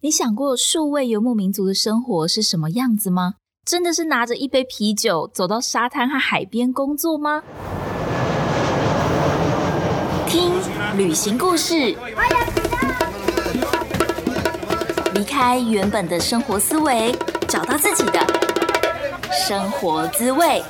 你想过数位游牧民族的生活是什么样子吗？真的是拿着一杯啤酒走到沙滩和海边工作吗？听旅行故事，离开原本的生活思维，找到自己的生活滋味。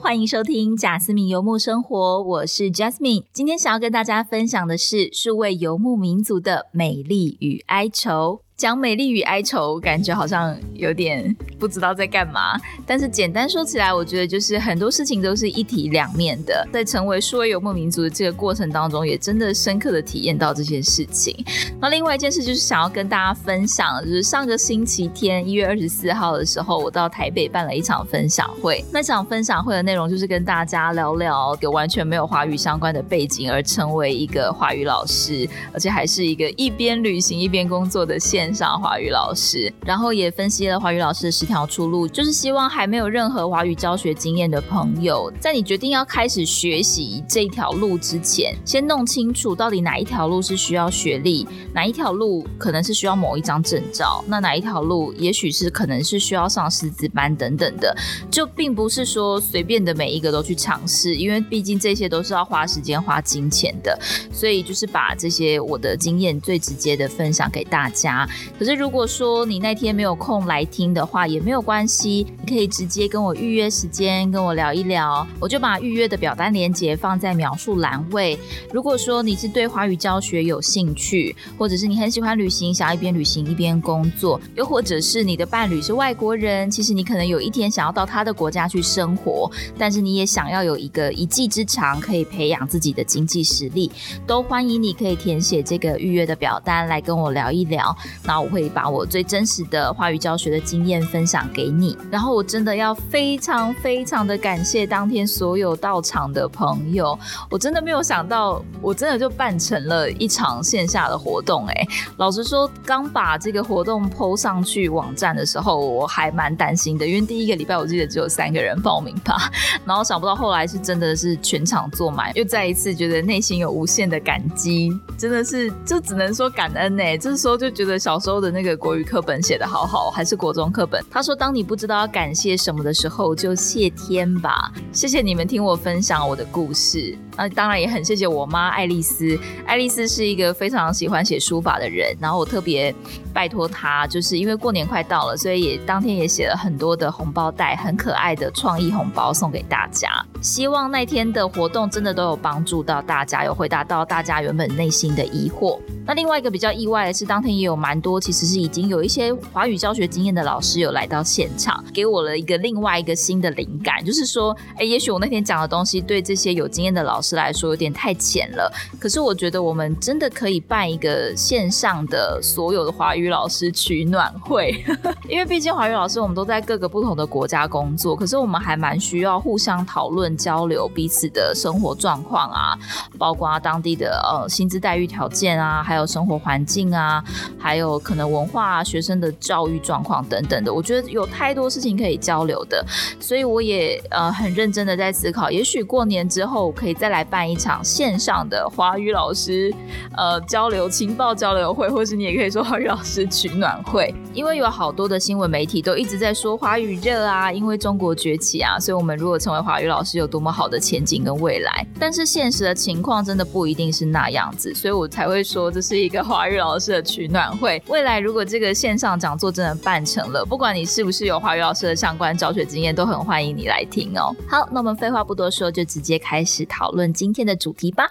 欢迎收听贾斯敏游牧生活，我是 Jasmine。今天想要跟大家分享的是数位游牧民族的美丽与哀愁。讲美丽与哀愁，感觉好像有点不知道在干嘛。但是简单说起来，我觉得就是很多事情都是一体两面的。在成为数位游牧民族的这个过程当中，也真的深刻的体验到这件事情。那另外一件事就是想要跟大家分享，就是上个星期天一月二十四号的时候，我到台北办了一场分享会。那场分享会的内容就是跟大家聊聊有完全没有华语相关的背景，而成为一个华语老师，而且还是一个一边旅行一边工作的现上华语老师，然后也分析了华语老师的十条出路，就是希望还没有任何华语教学经验的朋友，在你决定要开始学习这一条路之前，先弄清楚到底哪一条路是需要学历，哪一条路可能是需要某一张证照，那哪一条路也许是可能是需要上师资班等等的，就并不是说随便的每一个都去尝试，因为毕竟这些都是要花时间花金钱的，所以就是把这些我的经验最直接的分享给大家。可是如果说你那天没有空来听的话，也没有关系，你可以直接跟我预约时间，跟我聊一聊，我就把预约的表单链接放在描述栏位。如果说你是对华语教学有兴趣，或者是你很喜欢旅行，想要一边旅行一边工作，又或者是你的伴侣是外国人，其实你可能有一天想要到他的国家去生活，但是你也想要有一个一技之长，可以培养自己的经济实力，都欢迎你可以填写这个预约的表单来跟我聊一聊。那我会把我最真实的华语教学的经验分享给你，然后我真的要非常非常的感谢当天所有到场的朋友，我真的没有想到，我真的就办成了一场线下的活动。哎，老实说，刚把这个活动 PO 上去网站的时候，我还蛮担心的，因为第一个礼拜我记得只有三个人报名吧，然后想不到后来是真的是全场坐满，又再一次觉得内心有无限的感激，真的是就只能说感恩呢。这时候就觉得小时候。的那个国语课本写的好好，还是国中课本。他说：“当你不知道要感谢什么的时候，就谢天吧。”谢谢你们听我分享我的故事。那当然也很谢谢我妈爱丽丝。爱丽丝是一个非常喜欢写书法的人，然后我特别拜托她，就是因为过年快到了，所以也当天也写了很多的红包袋，很可爱的创意红包送给大家。希望那天的活动真的都有帮助到大家，有回答到大家原本内心的疑惑。那另外一个比较意外的是，当天也有蛮多多其实是已经有一些华语教学经验的老师有来到现场，给我了一个另外一个新的灵感，就是说，哎，也许我那天讲的东西对这些有经验的老师来说有点太浅了。可是我觉得我们真的可以办一个线上的所有的华语老师取暖会，因为毕竟华语老师我们都在各个不同的国家工作，可是我们还蛮需要互相讨论交流彼此的生活状况啊，包括当地的呃薪资待遇条件啊，还。有生活环境啊，还有可能文化、学生的教育状况等等的，我觉得有太多事情可以交流的，所以我也呃很认真的在思考，也许过年之后可以再来办一场线上的华语老师呃交流情报交流会，或是你也可以说华语老师取暖会，因为有好多的新闻媒体都一直在说华语热啊，因为中国崛起啊，所以我们如果成为华语老师有多么好的前景跟未来，但是现实的情况真的不一定是那样子，所以我才会说这。是一个华语老师的取暖会。未来如果这个线上讲座真的办成了，不管你是不是有华语老师的相关教学经验，都很欢迎你来听哦。好，那我们废话不多说，就直接开始讨论今天的主题吧。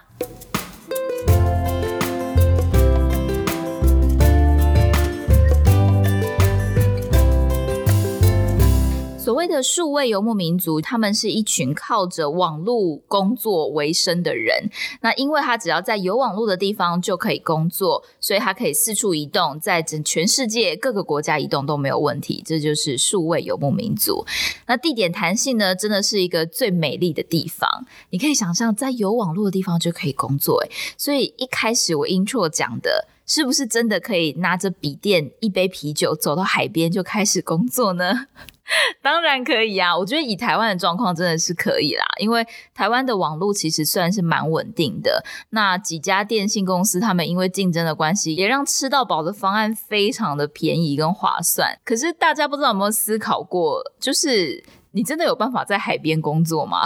所谓的数位游牧民族，他们是一群靠着网络工作为生的人。那因为他只要在有网络的地方就可以工作，所以他可以四处移动，在整全世界各个国家移动都没有问题。这就是数位游牧民族。那地点弹性呢，真的是一个最美丽的地方。你可以想象，在有网络的地方就可以工作。所以一开始我 intro 讲的，是不是真的可以拿着笔电、一杯啤酒走到海边就开始工作呢？当然可以啊，我觉得以台湾的状况真的是可以啦，因为台湾的网络其实算是蛮稳定的。那几家电信公司，他们因为竞争的关系，也让吃到饱的方案非常的便宜跟划算。可是大家不知道有没有思考过，就是你真的有办法在海边工作吗？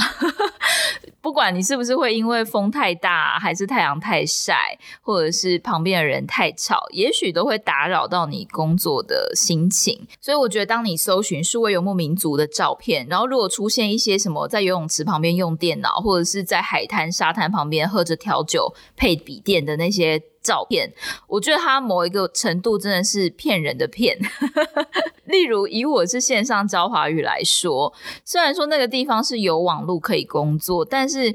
不管你是不是会因为风太大，还是太阳太晒，或者是旁边的人太吵，也许都会打扰到你工作的心情。所以我觉得，当你搜寻数位游牧民族的照片，然后如果出现一些什么在游泳池旁边用电脑，或者是在海滩沙滩旁边喝着调酒配笔电的那些照片，我觉得它某一个程度真的是骗人的骗。例如，以我是线上教华语来说，虽然说那个地方是有网络可以工作，但是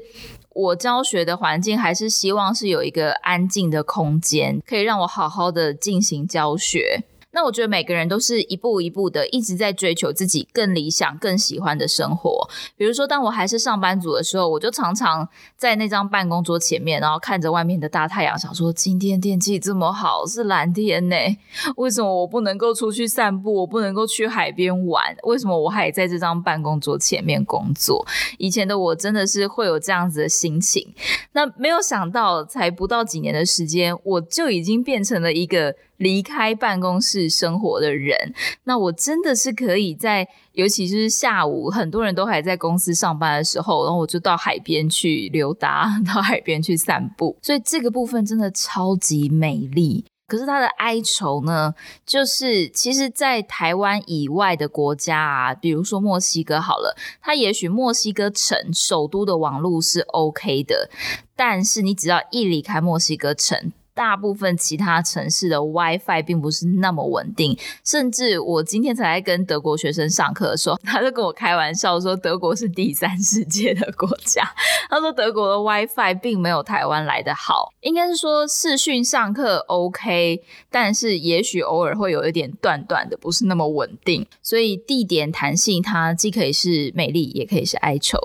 我教学的环境还是希望是有一个安静的空间，可以让我好好的进行教学。那我觉得每个人都是一步一步的，一直在追求自己更理想、更喜欢的生活。比如说，当我还是上班族的时候，我就常常在那张办公桌前面，然后看着外面的大太阳，想说：今天天气这么好，是蓝天呢，为什么我不能够出去散步？我不能够去海边玩？为什么我还在这张办公桌前面工作？以前的我真的是会有这样子的心情。那没有想到，才不到几年的时间，我就已经变成了一个。离开办公室生活的人，那我真的是可以在，尤其是下午很多人都还在公司上班的时候，然后我就到海边去溜达，到海边去散步。所以这个部分真的超级美丽。可是它的哀愁呢，就是其实，在台湾以外的国家啊，比如说墨西哥好了，它也许墨西哥城首都的网络是 OK 的，但是你只要一离开墨西哥城。大部分其他城市的 WiFi 并不是那么稳定，甚至我今天才在跟德国学生上课的时候，他就跟我开玩笑说，德国是第三世界的国家。他说德国的 WiFi 并没有台湾来的好，应该是说视讯上课 OK，但是也许偶尔会有一点断断的，不是那么稳定。所以地点弹性它既可以是美丽，也可以是哀愁。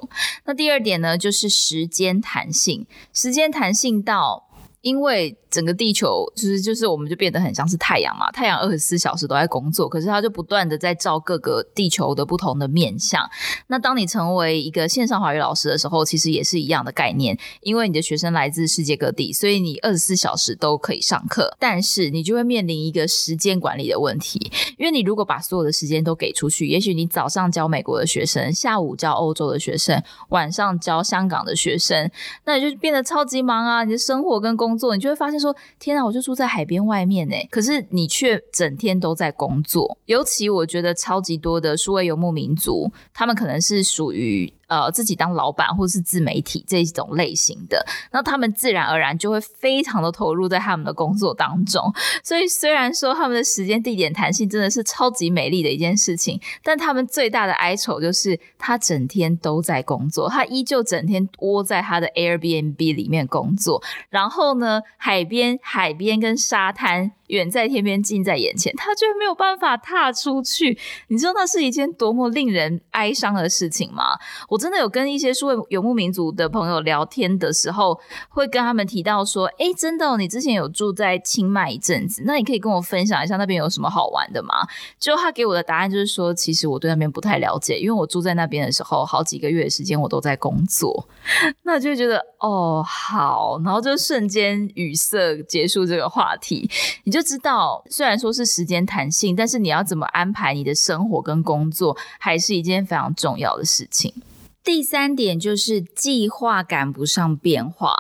那第二点呢，就是时间弹性，时间弹性到因为。整个地球就是就是我们就变得很像是太阳嘛，太阳二十四小时都在工作，可是它就不断的在照各个地球的不同的面相。那当你成为一个线上华语老师的时候，其实也是一样的概念，因为你的学生来自世界各地，所以你二十四小时都可以上课，但是你就会面临一个时间管理的问题，因为你如果把所有的时间都给出去，也许你早上教美国的学生，下午教欧洲的学生，晚上教香港的学生，那你就变得超级忙啊！你的生活跟工工作，你就会发现。说天啊，我就住在海边外面呢，可是你却整天都在工作。尤其我觉得超级多的数位游牧民族，他们可能是属于。呃，自己当老板或是自媒体这种类型的，那他们自然而然就会非常的投入在他们的工作当中。所以虽然说他们的时间地点弹性真的是超级美丽的一件事情，但他们最大的哀愁就是他整天都在工作，他依旧整天窝在他的 Airbnb 里面工作。然后呢，海边、海边跟沙滩。远在天边，近在眼前，他居然没有办法踏出去。你知道那是一件多么令人哀伤的事情吗？我真的有跟一些数位游牧民族的朋友聊天的时候，会跟他们提到说：“哎，真的，你之前有住在清迈一阵子，那你可以跟我分享一下那边有什么好玩的吗？”就他给我的答案就是说：“其实我对那边不太了解，因为我住在那边的时候，好几个月的时间我都在工作。”那就觉得哦好，然后就瞬间语塞，结束这个话题。你就。知道，虽然说是时间弹性，但是你要怎么安排你的生活跟工作，还是一件非常重要的事情。第三点就是计划赶不上变化。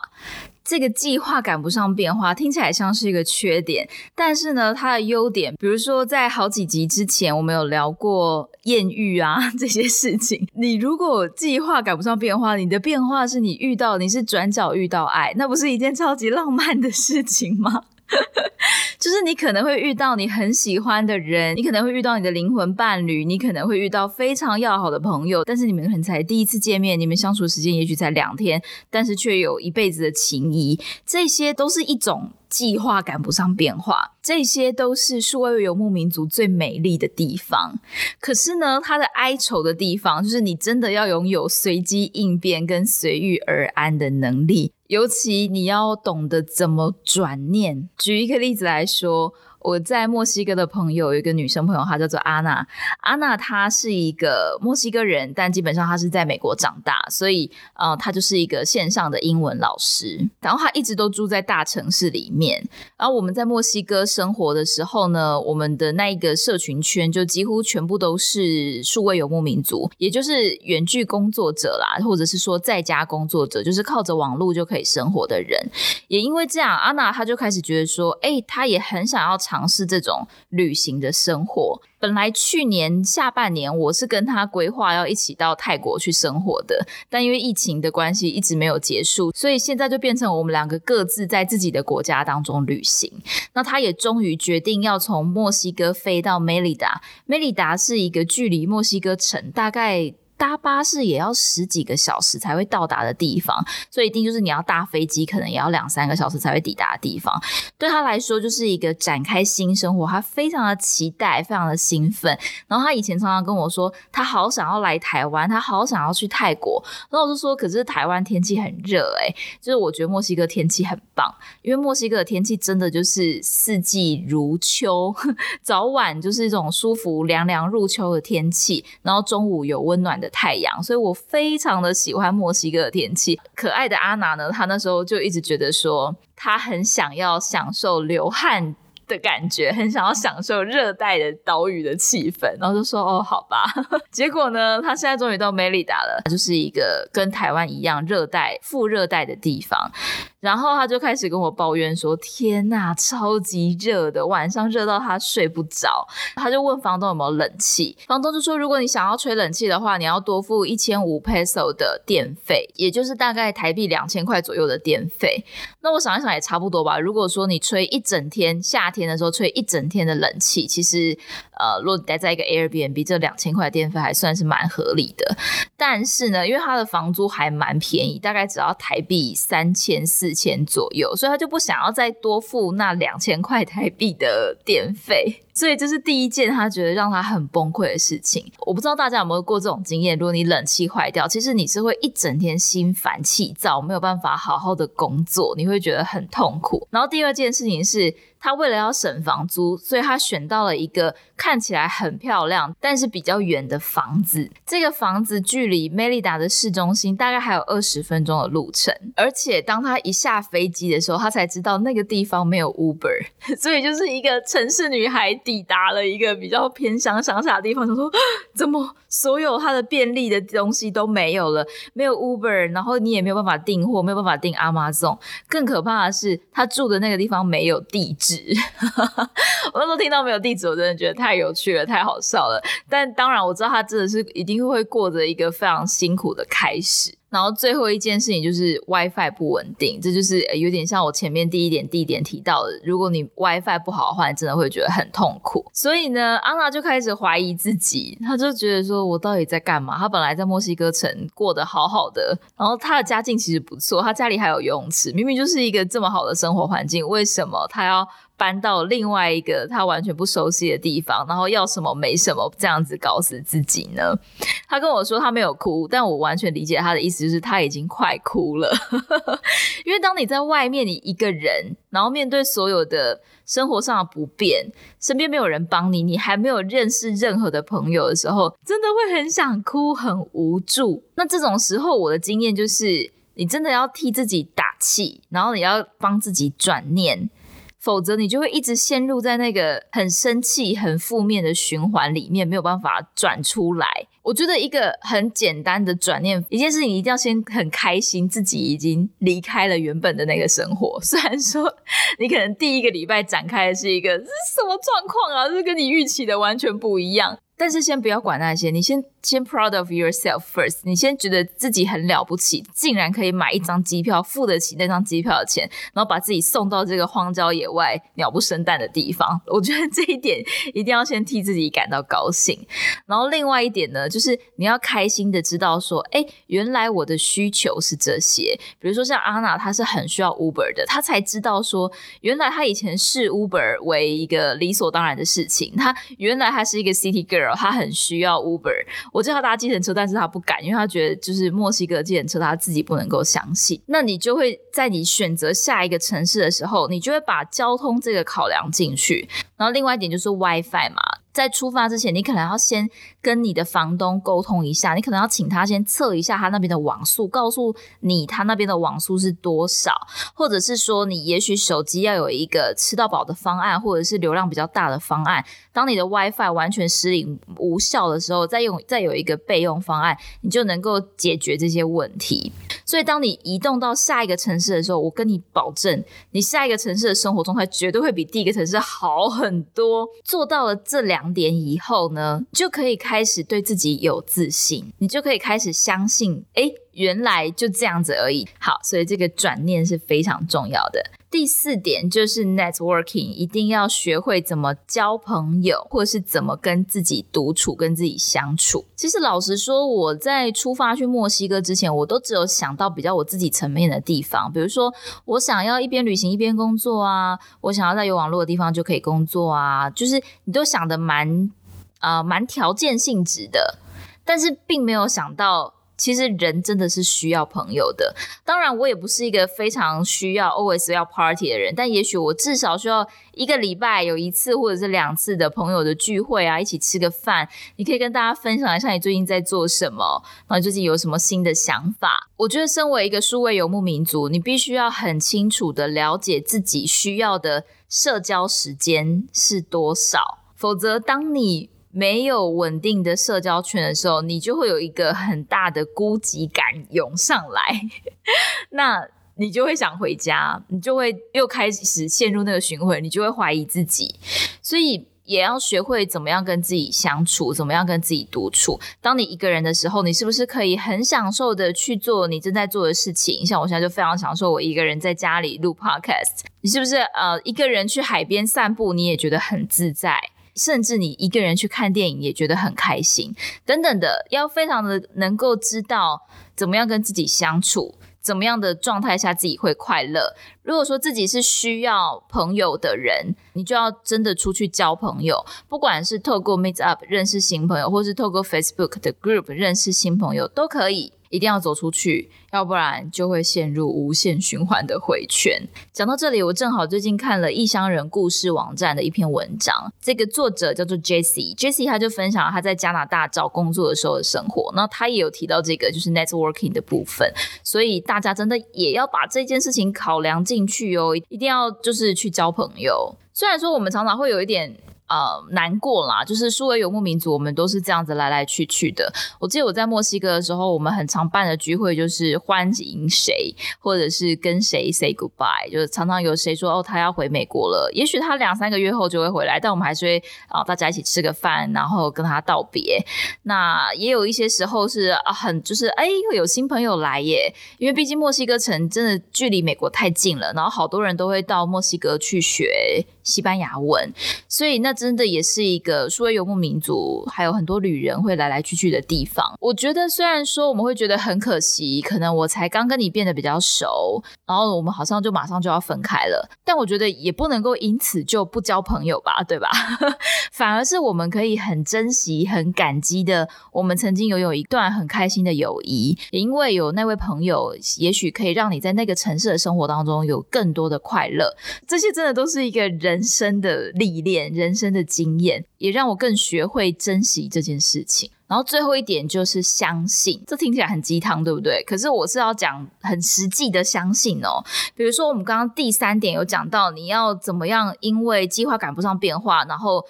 这个计划赶不上变化，听起来像是一个缺点，但是呢，它的优点，比如说在好几集之前，我们有聊过艳遇啊 这些事情。你如果计划赶不上变化，你的变化是你遇到，你是转角遇到爱，那不是一件超级浪漫的事情吗？就是你可能会遇到你很喜欢的人，你可能会遇到你的灵魂伴侣，你可能会遇到非常要好的朋友，但是你们可能才第一次见面，你们相处时间也许才两天，但是却有一辈子的情谊，这些都是一种。计划赶不上变化，这些都是数位游牧民族最美丽的地方。可是呢，它的哀愁的地方，就是你真的要拥有随机应变跟随遇而安的能力，尤其你要懂得怎么转念。举一个例子来说。我在墨西哥的朋友有一个女生朋友，她叫做阿娜。阿娜她是一个墨西哥人，但基本上她是在美国长大，所以呃，她就是一个线上的英文老师。然后她一直都住在大城市里面。然后我们在墨西哥生活的时候呢，我们的那一个社群圈就几乎全部都是数位游牧民族，也就是远距工作者啦，或者是说在家工作者，就是靠着网络就可以生活的人。也因为这样，阿娜她就开始觉得说，哎，她也很想要尝试这种旅行的生活。本来去年下半年我是跟他规划要一起到泰国去生活的，但因为疫情的关系一直没有结束，所以现在就变成我们两个各自在自己的国家当中旅行。那他也终于决定要从墨西哥飞到梅里达，梅里达是一个距离墨西哥城大概。搭巴士也要十几个小时才会到达的地方，所以一定就是你要搭飞机，可能也要两三个小时才会抵达的地方。对他来说，就是一个展开新生活，他非常的期待，非常的兴奋。然后他以前常常跟我说，他好想要来台湾，他好想要去泰国。然后我就说，可是台湾天气很热，诶，就是我觉得墨西哥天气很棒，因为墨西哥的天气真的就是四季如秋，早晚就是一种舒服凉凉入秋的天气，然后中午有温暖的。太阳，所以我非常的喜欢墨西哥的天气。可爱的阿娜呢，她那时候就一直觉得说，她很想要享受流汗的感觉，很想要享受热带的岛屿的气氛，然后就说哦，好吧。结果呢，他现在终于到梅里达了，就是一个跟台湾一样热带、副热带的地方。然后他就开始跟我抱怨说：“天呐，超级热的，晚上热到他睡不着。”他就问房东有没有冷气，房东就说：“如果你想要吹冷气的话，你要多付一千五 peso 的电费，也就是大概台币两千块左右的电费。”那我想一想也差不多吧。如果说你吹一整天，夏天的时候吹一整天的冷气，其实呃，如果待在一个 Airbnb，这两千块电费还算是蛮合理的。但是呢，因为他的房租还蛮便宜，大概只要台币三千四。千左右，所以他就不想要再多付那两千块台币的电费。所以这是第一件他觉得让他很崩溃的事情。我不知道大家有没有过这种经验？如果你冷气坏掉，其实你是会一整天心烦气躁，没有办法好好的工作，你会觉得很痛苦。然后第二件事情是他为了要省房租，所以他选到了一个看起来很漂亮，但是比较远的房子。这个房子距离梅里达的市中心大概还有二十分钟的路程。而且当他一下飞机的时候，他才知道那个地方没有 Uber，所以就是一个城市女孩。抵达了一个比较偏乡乡下的地方，就说 怎么所有它的便利的东西都没有了，没有 Uber，然后你也没有办法订货，没有办法订 Amazon。更可怕的是，他住的那个地方没有地址。我那时候听到没有地址，我真的觉得太有趣了，太好笑了。但当然我知道他真的是一定会过着一个非常辛苦的开始。然后最后一件事情就是 WiFi 不稳定，这就是有点像我前面第一点、第一点提到的，如果你 WiFi 不好的话，你真的会觉得很痛苦。所以呢，安娜就开始怀疑自己，她就觉得说我到底在干嘛？她本来在墨西哥城过得好好的，然后她的家境其实不错，她家里还有游泳池，明明就是一个这么好的生活环境，为什么她要？搬到另外一个他完全不熟悉的地方，然后要什么没什么，这样子搞死自己呢？他跟我说他没有哭，但我完全理解他的意思，就是他已经快哭了。因为当你在外面，你一个人，然后面对所有的生活上的不便，身边没有人帮你，你还没有认识任何的朋友的时候，真的会很想哭，很无助。那这种时候，我的经验就是，你真的要替自己打气，然后你要帮自己转念。否则你就会一直陷入在那个很生气、很负面的循环里面，没有办法转出来。我觉得一个很简单的转念，一件事情一定要先很开心，自己已经离开了原本的那个生活。虽然说你可能第一个礼拜展开的是一个这是什么状况啊，这跟你预期的完全不一样。但是先不要管那些，你先先 proud of yourself first，你先觉得自己很了不起，竟然可以买一张机票，付得起那张机票的钱，然后把自己送到这个荒郊野外、鸟不生蛋的地方。我觉得这一点一定要先替自己感到高兴。然后另外一点呢，就是你要开心的知道说，哎，原来我的需求是这些。比如说像阿娜，她是很需要 Uber 的，她才知道说，原来她以前视 Uber 为一个理所当然的事情。她原来她是一个 City Girl。她很需要 Uber，我叫他搭计程车，但是他不敢，因为他觉得就是墨西哥计程车他自己不能够相信。那你就会在你选择下一个城市的时候，你就会把交通这个考量进去。然后另外一点就是 WiFi 嘛。在出发之前，你可能要先跟你的房东沟通一下，你可能要请他先测一下他那边的网速，告诉你他那边的网速是多少，或者是说你也许手机要有一个吃到饱的方案，或者是流量比较大的方案。当你的 WiFi 完全失灵无效的时候，再用再有一个备用方案，你就能够解决这些问题。所以，当你移动到下一个城市的时候，我跟你保证，你下一个城市的生活状态绝对会比第一个城市好很多。做到了这两两点以后呢，就可以开始对自己有自信，你就可以开始相信，哎。原来就这样子而已。好，所以这个转念是非常重要的。第四点就是 networking，一定要学会怎么交朋友，或者是怎么跟自己独处、跟自己相处。其实老实说，我在出发去墨西哥之前，我都只有想到比较我自己层面的地方，比如说我想要一边旅行一边工作啊，我想要在有网络的地方就可以工作啊，就是你都想的蛮啊蛮条件性质的，但是并没有想到。其实人真的是需要朋友的。当然，我也不是一个非常需要 always 要 party 的人，但也许我至少需要一个礼拜有一次或者是两次的朋友的聚会啊，一起吃个饭。你可以跟大家分享一下你最近在做什么，然后最近有什么新的想法。我觉得，身为一个数位游牧民族，你必须要很清楚的了解自己需要的社交时间是多少，否则当你没有稳定的社交圈的时候，你就会有一个很大的孤寂感涌上来，那你就会想回家，你就会又开始陷入那个循环，你就会怀疑自己，所以也要学会怎么样跟自己相处，怎么样跟自己独处。当你一个人的时候，你是不是可以很享受的去做你正在做的事情？像我现在就非常享受我一个人在家里录 podcast，你是不是呃一个人去海边散步，你也觉得很自在？甚至你一个人去看电影也觉得很开心，等等的，要非常的能够知道怎么样跟自己相处，怎么样的状态下自己会快乐。如果说自己是需要朋友的人，你就要真的出去交朋友，不管是透过 Meet Up 认识新朋友，或是透过 Facebook 的 Group 认识新朋友，都可以。一定要走出去，要不然就会陷入无限循环的回圈。讲到这里，我正好最近看了异乡人故事网站的一篇文章，这个作者叫做 Jesse，Jesse 他就分享了他在加拿大找工作的时候的生活，那他也有提到这个就是 networking 的部分，所以大家真的也要把这件事情考量进去哦，一定要就是去交朋友。虽然说我们常常会有一点。呃，难过啦，就是数位游牧民族，我们都是这样子来来去去的。我记得我在墨西哥的时候，我们很常办的聚会就是欢迎谁，或者是跟谁 say goodbye，就是常常有谁说哦他要回美国了，也许他两三个月后就会回来，但我们还是会啊大家一起吃个饭，然后跟他道别。那也有一些时候是啊很就是哎会有新朋友来耶，因为毕竟墨西哥城真的距离美国太近了，然后好多人都会到墨西哥去学西班牙文，所以那。真的也是一个数位游牧民族，还有很多旅人会来来去去的地方。我觉得虽然说我们会觉得很可惜，可能我才刚跟你变得比较熟，然后我们好像就马上就要分开了，但我觉得也不能够因此就不交朋友吧，对吧？反而是我们可以很珍惜、很感激的，我们曾经拥有一段很开心的友谊，因为有那位朋友，也许可以让你在那个城市的生活当中有更多的快乐。这些真的都是一个人生的历练，人生。真的经验也让我更学会珍惜这件事情。然后最后一点就是相信，这听起来很鸡汤，对不对？可是我是要讲很实际的相信哦。比如说我们刚刚第三点有讲到，你要怎么样，因为计划赶不上变化，然后。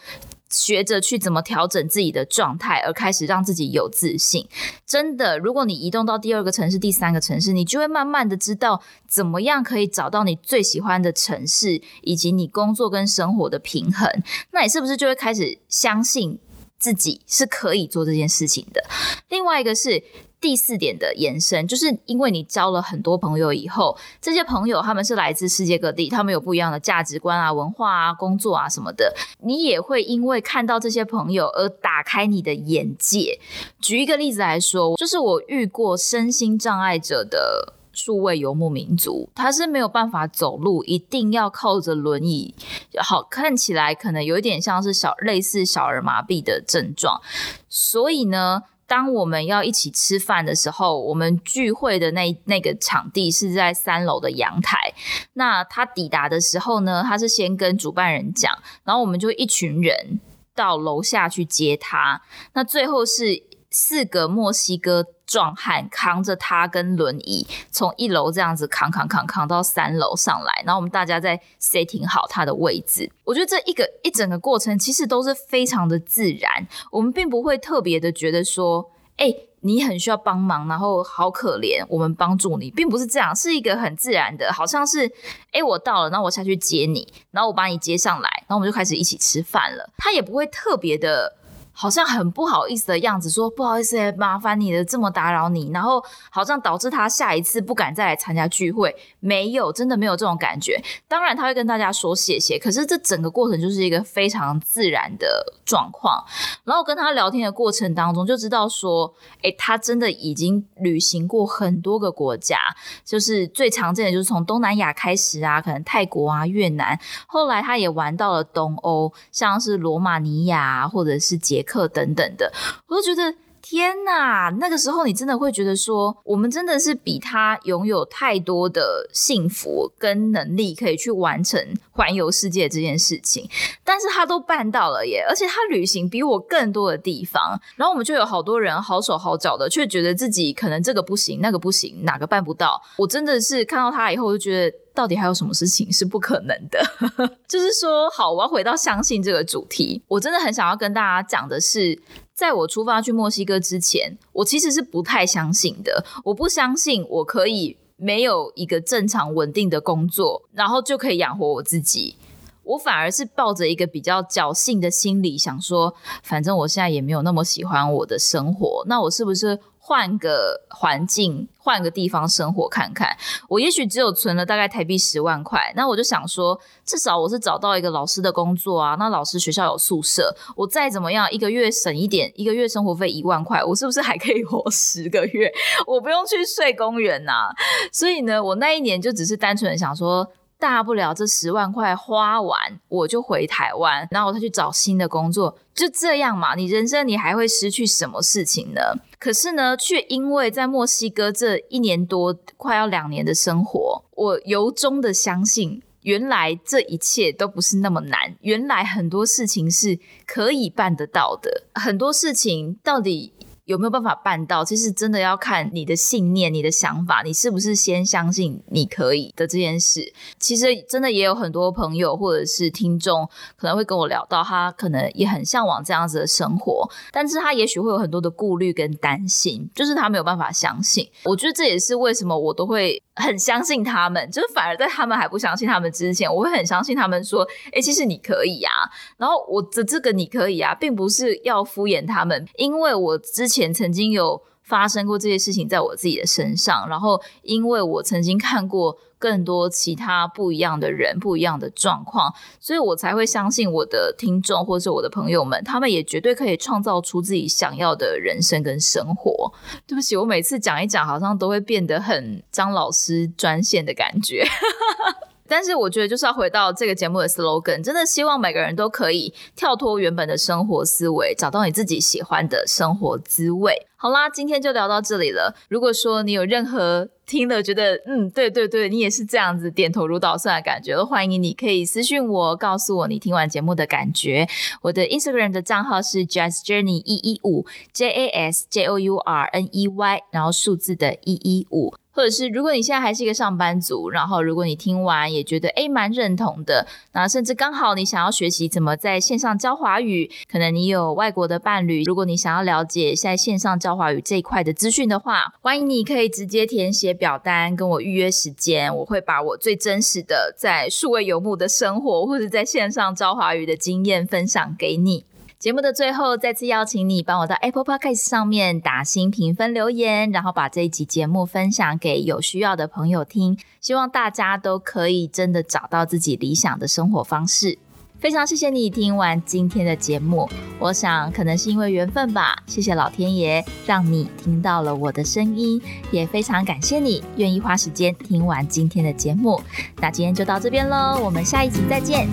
学着去怎么调整自己的状态，而开始让自己有自信。真的，如果你移动到第二个城市、第三个城市，你就会慢慢的知道怎么样可以找到你最喜欢的城市，以及你工作跟生活的平衡。那你是不是就会开始相信自己是可以做这件事情的？另外一个是。第四点的延伸，就是因为你交了很多朋友以后，这些朋友他们是来自世界各地，他们有不一样的价值观啊、文化啊、工作啊什么的，你也会因为看到这些朋友而打开你的眼界。举一个例子来说，就是我遇过身心障碍者的。数位游牧民族，他是没有办法走路，一定要靠着轮椅。好，看起来可能有一点像是小类似小儿麻痹的症状。所以呢，当我们要一起吃饭的时候，我们聚会的那那个场地是在三楼的阳台。那他抵达的时候呢，他是先跟主办人讲，然后我们就一群人到楼下去接他。那最后是四个墨西哥。壮汉扛着他跟轮椅，从一楼这样子扛扛扛扛到三楼上来，然后我们大家再 setting 好他的位置。我觉得这一个一整个过程其实都是非常的自然，我们并不会特别的觉得说，哎，你很需要帮忙，然后好可怜，我们帮助你，并不是这样，是一个很自然的，好像是，哎，我到了，那我下去接你，然后我把你接上来，然后我们就开始一起吃饭了。他也不会特别的。好像很不好意思的样子，说不好意思，麻烦你了，这么打扰你，然后好像导致他下一次不敢再来参加聚会。没有，真的没有这种感觉。当然他会跟大家说谢谢，可是这整个过程就是一个非常自然的状况。然后跟他聊天的过程当中，就知道说，哎，他真的已经旅行过很多个国家，就是最常见的就是从东南亚开始啊，可能泰国啊、越南，后来他也玩到了东欧，像是罗马尼亚或者是捷。课等等的，我都觉得天哪！那个时候你真的会觉得说，我们真的是比他拥有太多的幸福跟能力，可以去完成环游世界这件事情。但是他都办到了耶，而且他旅行比我更多的地方。然后我们就有好多人好手好脚的，却觉得自己可能这个不行，那个不行，哪个办不到。我真的是看到他以后，就觉得。到底还有什么事情是不可能的？就是说，好，我要回到相信这个主题。我真的很想要跟大家讲的是，在我出发去墨西哥之前，我其实是不太相信的。我不相信我可以没有一个正常稳定的工作，然后就可以养活我自己。我反而是抱着一个比较侥幸的心理，想说，反正我现在也没有那么喜欢我的生活，那我是不是？换个环境，换个地方生活看看。我也许只有存了大概台币十万块，那我就想说，至少我是找到一个老师的工作啊。那老师学校有宿舍，我再怎么样一个月省一点，一个月生活费一万块，我是不是还可以活十个月？我不用去睡公园呐。所以呢，我那一年就只是单纯的想说。大不了这十万块花完，我就回台湾，然后他去找新的工作，就这样嘛。你人生你还会失去什么事情呢？可是呢，却因为在墨西哥这一年多快要两年的生活，我由衷的相信，原来这一切都不是那么难，原来很多事情是可以办得到的，很多事情到底。有没有办法办到？其实真的要看你的信念、你的想法，你是不是先相信你可以的这件事。其实真的也有很多朋友或者是听众可能会跟我聊到，他可能也很向往这样子的生活，但是他也许会有很多的顾虑跟担心，就是他没有办法相信。我觉得这也是为什么我都会很相信他们，就是反而在他们还不相信他们之前，我会很相信他们说：“哎，其实你可以啊。”然后我的这个你可以啊，并不是要敷衍他们，因为我之前曾经有发生过这些事情在我自己的身上，然后因为我曾经看过更多其他不一样的人、不一样的状况，所以我才会相信我的听众或是我的朋友们，他们也绝对可以创造出自己想要的人生跟生活。对不起，我每次讲一讲，好像都会变得很张老师专线的感觉。但是我觉得就是要回到这个节目的 slogan，真的希望每个人都可以跳脱原本的生活思维，找到你自己喜欢的生活滋味。好啦，今天就聊到这里了。如果说你有任何听了觉得嗯，对对对，你也是这样子点头如捣蒜的感觉，欢迎你可以私信我，告诉我你听完节目的感觉。我的 Instagram 的账号是 Jazz Journey 一一五 J A S J O U R N E Y，然后数字的一一五。或者是，如果你现在还是一个上班族，然后如果你听完也觉得诶蛮认同的，那甚至刚好你想要学习怎么在线上教华语，可能你有外国的伴侣，如果你想要了解在线上教华语这一块的资讯的话，欢迎你可以直接填写表单跟我预约时间，我会把我最真实的在数位游牧的生活，或者在线上教华语的经验分享给你。节目的最后，再次邀请你帮我到 Apple Podcast 上面打新评分留言，然后把这一集节目分享给有需要的朋友听。希望大家都可以真的找到自己理想的生活方式。非常谢谢你听完今天的节目，我想可能是因为缘分吧，谢谢老天爷让你听到了我的声音，也非常感谢你愿意花时间听完今天的节目。那今天就到这边喽，我们下一集再见。